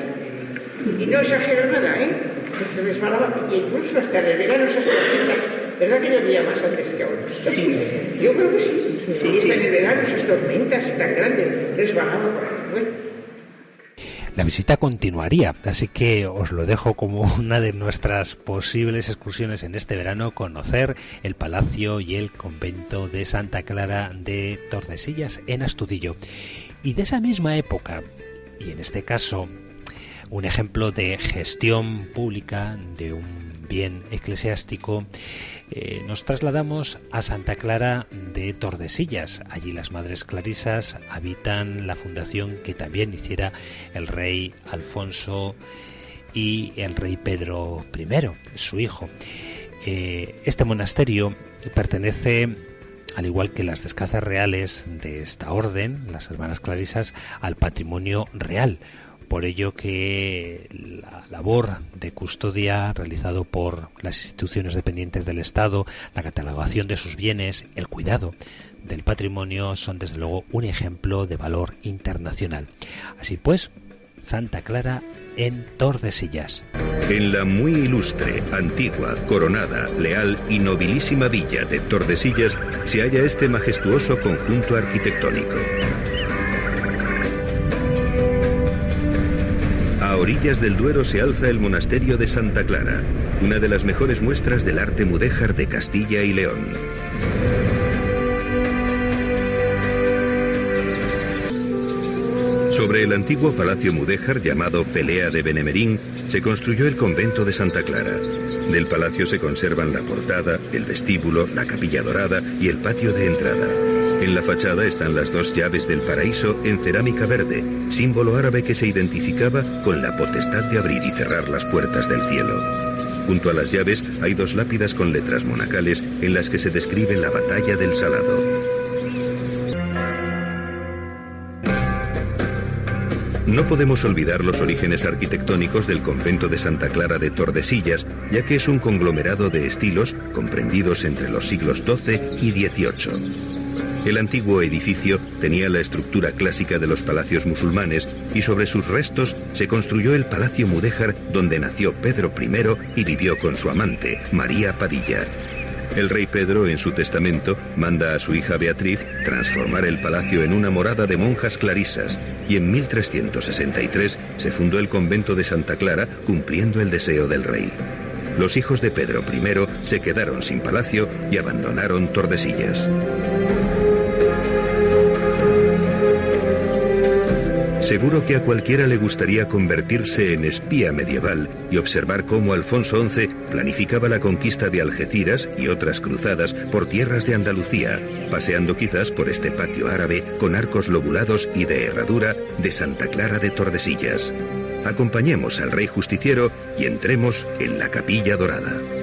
Y no exagero nada, ¿eh? resbalaba, y incluso hasta en el verano esas tormentas, ¿verdad que había más antes que ahora? Yo creo que sí, sí, sí. en el verano esas tormentas tan grandes, resbalaba por ahí. Bueno. La visita continuaría, así que os lo dejo como una de nuestras posibles excursiones en este verano, conocer el palacio y el convento de Santa Clara de Tordesillas en Astudillo. Y de esa misma época, y en este caso un ejemplo de gestión pública de un bien eclesiástico, eh, nos trasladamos a Santa Clara de Tordesillas. Allí las Madres Clarisas habitan la fundación que también hiciera el rey Alfonso y el rey Pedro I, su hijo. Eh, este monasterio pertenece al igual que las descalzas reales de esta orden, las hermanas clarisas, al patrimonio real, por ello que la labor de custodia realizado por las instituciones dependientes del Estado, la catalogación de sus bienes, el cuidado del patrimonio son desde luego un ejemplo de valor internacional. Así pues, Santa Clara en Tordesillas. En la muy ilustre, antigua, coronada, leal y nobilísima villa de Tordesillas se halla este majestuoso conjunto arquitectónico. Orillas del Duero se alza el monasterio de Santa Clara, una de las mejores muestras del arte mudéjar de Castilla y León. Sobre el antiguo palacio mudéjar llamado Pelea de Benemerín se construyó el convento de Santa Clara. Del palacio se conservan la portada, el vestíbulo, la capilla dorada y el patio de entrada. En la fachada están las dos llaves del paraíso en cerámica verde, símbolo árabe que se identificaba con la potestad de abrir y cerrar las puertas del cielo. Junto a las llaves hay dos lápidas con letras monacales en las que se describe la batalla del Salado. No podemos olvidar los orígenes arquitectónicos del convento de Santa Clara de Tordesillas, ya que es un conglomerado de estilos comprendidos entre los siglos XII y XVIII. El antiguo edificio tenía la estructura clásica de los palacios musulmanes y sobre sus restos se construyó el Palacio Mudéjar donde nació Pedro I y vivió con su amante, María Padilla. El rey Pedro, en su testamento, manda a su hija Beatriz transformar el palacio en una morada de monjas clarisas y en 1363 se fundó el convento de Santa Clara cumpliendo el deseo del rey. Los hijos de Pedro I se quedaron sin palacio y abandonaron Tordesillas. Seguro que a cualquiera le gustaría convertirse en espía medieval y observar cómo Alfonso XI planificaba la conquista de Algeciras y otras cruzadas por tierras de Andalucía, paseando quizás por este patio árabe con arcos lobulados y de herradura de Santa Clara de Tordesillas. Acompañemos al rey justiciero y entremos en la capilla dorada.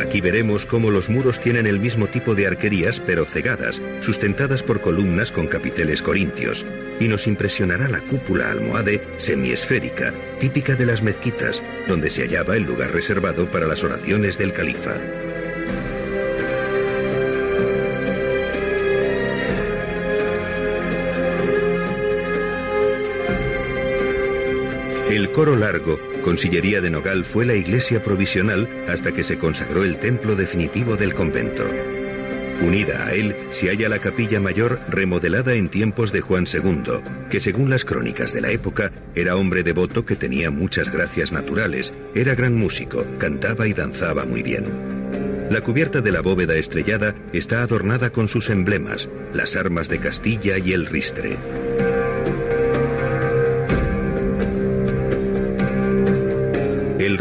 Aquí veremos cómo los muros tienen el mismo tipo de arquerías pero cegadas, sustentadas por columnas con capiteles corintios, y nos impresionará la cúpula almohade semiesférica, típica de las mezquitas, donde se hallaba el lugar reservado para las oraciones del califa. El coro largo, con sillería de nogal, fue la iglesia provisional hasta que se consagró el templo definitivo del convento. Unida a él se halla la capilla mayor remodelada en tiempos de Juan II, que según las crónicas de la época era hombre devoto que tenía muchas gracias naturales, era gran músico, cantaba y danzaba muy bien. La cubierta de la bóveda estrellada está adornada con sus emblemas, las armas de Castilla y el ristre.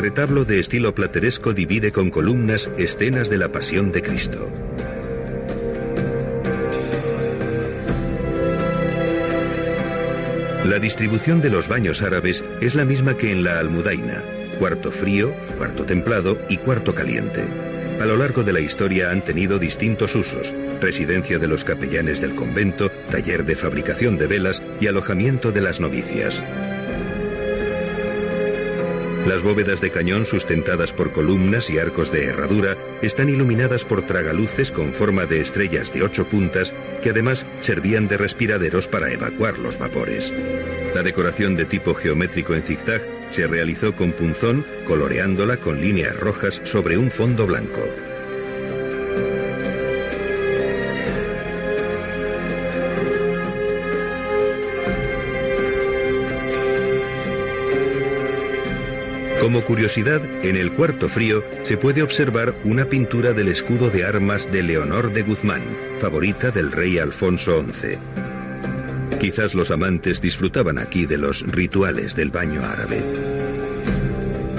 Retablo de estilo plateresco divide con columnas escenas de la pasión de Cristo. La distribución de los baños árabes es la misma que en la almudaina, cuarto frío, cuarto templado y cuarto caliente. A lo largo de la historia han tenido distintos usos, residencia de los capellanes del convento, taller de fabricación de velas y alojamiento de las novicias. Las bóvedas de cañón sustentadas por columnas y arcos de herradura están iluminadas por tragaluces con forma de estrellas de ocho puntas que además servían de respiraderos para evacuar los vapores. La decoración de tipo geométrico en zigzag Se realizó con punzón, coloreándola con líneas rojas sobre un fondo blanco. Como curiosidad, en el cuarto frío se puede observar una pintura del escudo de armas de Leonor de Guzmán, favorita del rey Alfonso XI. Quizás los amantes disfrutaban aquí de los rituales del baño árabe.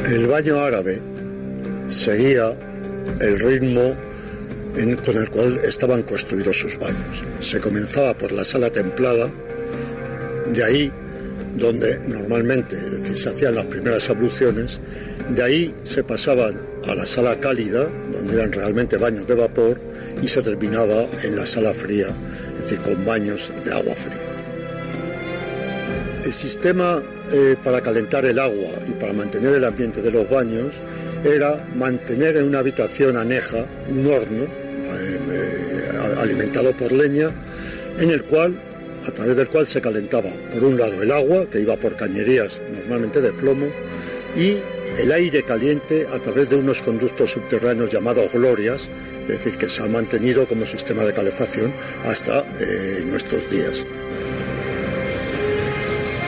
El baño árabe seguía el ritmo con el cual estaban construidos sus baños. Se comenzaba por la sala templada, de ahí donde normalmente se hacían las primeras abluciones, de ahí se pasaban a la sala cálida, donde eran realmente baños de vapor, y se terminaba en la sala fría, es decir, con baños de agua fría. El sistema eh, para calentar el agua y para mantener el ambiente de los baños era mantener en una habitación aneja un horno eh, eh, alimentado por leña, en el cual a través del cual se calentaba, por un lado, el agua, que iba por cañerías normalmente de plomo, y el aire caliente a través de unos conductos subterráneos llamados glorias, es decir, que se han mantenido como sistema de calefacción hasta eh, nuestros días.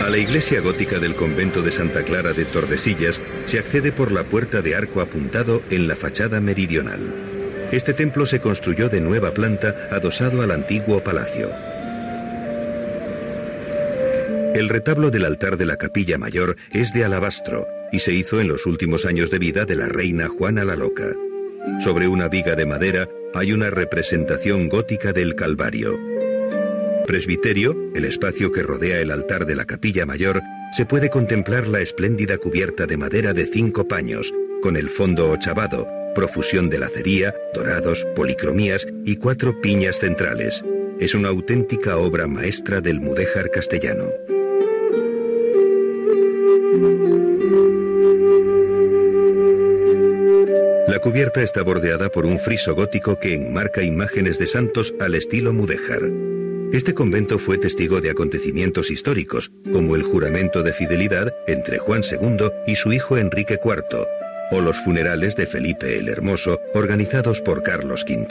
A la iglesia gótica del convento de Santa Clara de Tordesillas se accede por la puerta de arco apuntado en la fachada meridional. Este templo se construyó de nueva planta adosado al antiguo palacio. El retablo del altar de la capilla mayor es de alabastro y se hizo en los últimos años de vida de la reina Juana la Loca. Sobre una viga de madera hay una representación gótica del Calvario. Presbiterio, el espacio que rodea el altar de la capilla mayor, se puede contemplar la espléndida cubierta de madera de cinco paños, con el fondo ochavado, profusión de lacería, dorados, policromías y cuatro piñas centrales. Es una auténtica obra maestra del mudéjar castellano. La cubierta está bordeada por un friso gótico que enmarca imágenes de santos al estilo mudéjar. Este convento fue testigo de acontecimientos históricos, como el juramento de fidelidad entre Juan II y su hijo Enrique IV, o los funerales de Felipe el Hermoso organizados por Carlos V.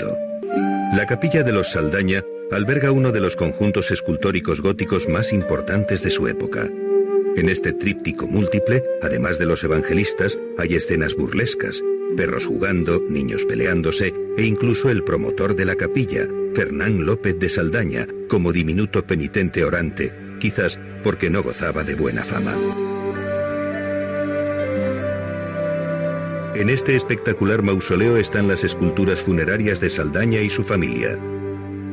La capilla de los Saldaña alberga uno de los conjuntos escultóricos góticos más importantes de su época. En este tríptico múltiple, además de los evangelistas, hay escenas burlescas, perros jugando, niños peleándose e incluso el promotor de la capilla, Fernán López de Saldaña, como diminuto penitente orante, quizás porque no gozaba de buena fama. En este espectacular mausoleo están las esculturas funerarias de Saldaña y su familia.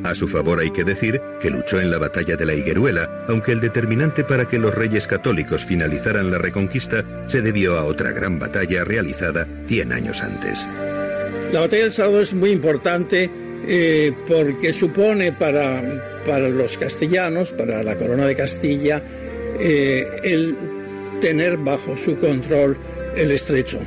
A su favor hay que decir que luchó en la batalla de la Higueruela, aunque el determinante para que los reyes católicos finalizaran la reconquista se debió a otra gran batalla realizada 100 años antes. La batalla del Salado es muy importante eh, porque supone para, para, los castellanos, para la corona de Castilla, eh, el tener bajo su control el estrecho,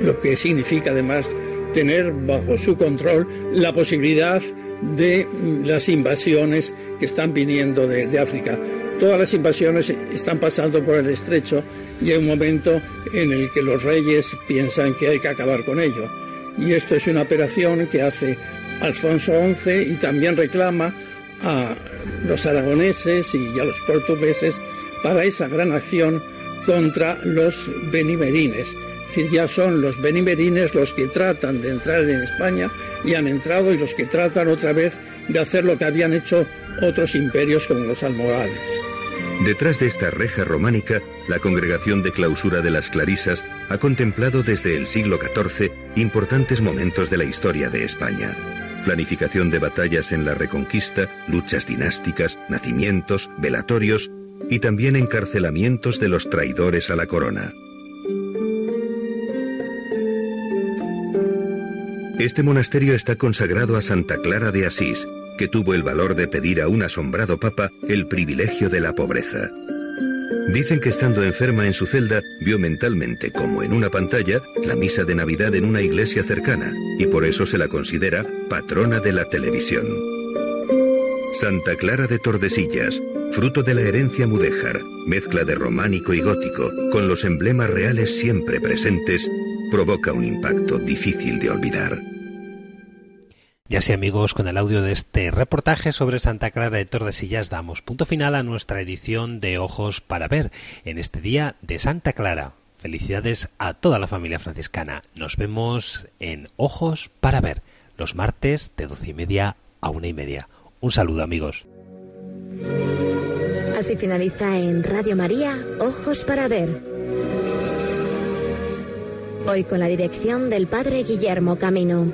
lo que significa además tener bajo su control la posibilidad de las invasiones que están viniendo de, África. Todas las invasiones están pasando por el estrecho y hay un momento en el que los reyes piensan que hay que acabar con ello. Y esto es una operación que hace Alfonso XI y también reclama a los aragoneses y a los portugueses para esa gran acción contra los benimerines, es decir, ya son los benimerines los que tratan de entrar en España y han entrado y los que tratan otra vez de hacer lo que habían hecho otros imperios como los almohades. Detrás de esta reja románica, la Congregación de Clausura de las Clarisas ha contemplado desde el siglo XIV importantes momentos de la historia de España. Planificación de batallas en la Reconquista, luchas dinásticas, nacimientos, velatorios y también encarcelamientos de los traidores a la corona. Este monasterio está consagrado a Santa Clara de Asís, que tuvo el valor de pedir a un asombrado papa el privilegio de la pobreza. Dicen que estando enferma en su celda, vio mentalmente, como en una pantalla, la misa de Navidad en una iglesia cercana, y por eso se la considera patrona de la televisión. Santa Clara de Tordesillas, fruto de la herencia mudéjar, mezcla de románico y gótico, con los emblemas reales siempre presentes, provoca un impacto difícil de olvidar. Y así amigos, con el audio de este reportaje sobre Santa Clara de Tordesillas damos punto final a nuestra edición de Ojos para Ver en este día de Santa Clara. Felicidades a toda la familia franciscana. Nos vemos en Ojos para Ver los martes de doce y media a una y media. Un saludo amigos. Así finaliza en Radio María Ojos para Ver. Hoy con la dirección del Padre Guillermo Camino.